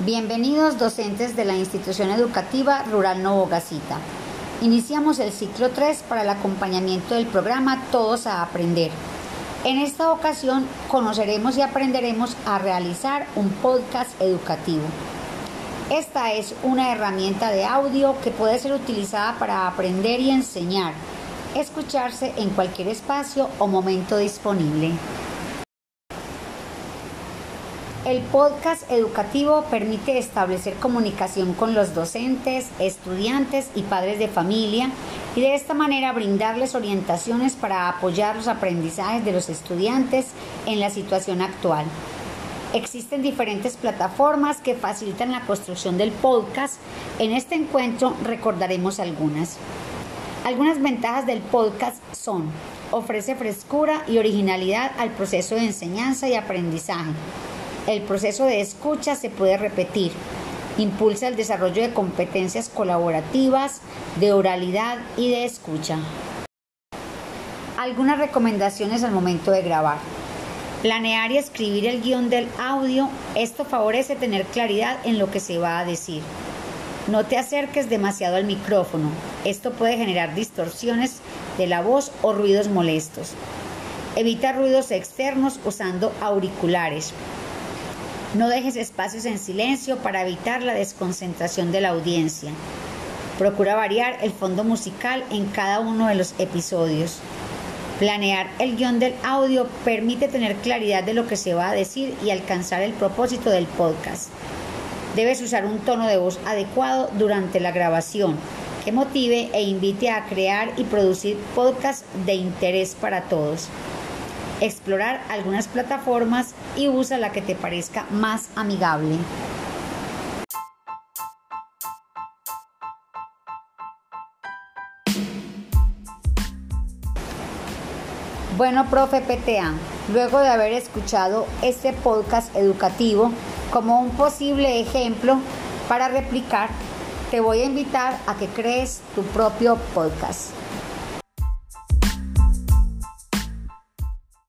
Bienvenidos docentes de la institución educativa Rural Novogacita. Iniciamos el ciclo 3 para el acompañamiento del programa Todos a Aprender. En esta ocasión conoceremos y aprenderemos a realizar un podcast educativo. Esta es una herramienta de audio que puede ser utilizada para aprender y enseñar, escucharse en cualquier espacio o momento disponible. El podcast educativo permite establecer comunicación con los docentes, estudiantes y padres de familia y de esta manera brindarles orientaciones para apoyar los aprendizajes de los estudiantes en la situación actual. Existen diferentes plataformas que facilitan la construcción del podcast. En este encuentro recordaremos algunas. Algunas ventajas del podcast son ofrece frescura y originalidad al proceso de enseñanza y aprendizaje el proceso de escucha se puede repetir. Impulsa el desarrollo de competencias colaborativas, de oralidad y de escucha. Algunas recomendaciones al momento de grabar. Planear y escribir el guion del audio. Esto favorece tener claridad en lo que se va a decir. No te acerques demasiado al micrófono. Esto puede generar distorsiones de la voz o ruidos molestos. Evita ruidos externos usando auriculares. No dejes espacios en silencio para evitar la desconcentración de la audiencia. Procura variar el fondo musical en cada uno de los episodios. Planear el guion del audio permite tener claridad de lo que se va a decir y alcanzar el propósito del podcast. Debes usar un tono de voz adecuado durante la grabación que motive e invite a crear y producir podcasts de interés para todos explorar algunas plataformas y usa la que te parezca más amigable. Bueno, profe PTA, luego de haber escuchado este podcast educativo como un posible ejemplo para replicar, te voy a invitar a que crees tu propio podcast.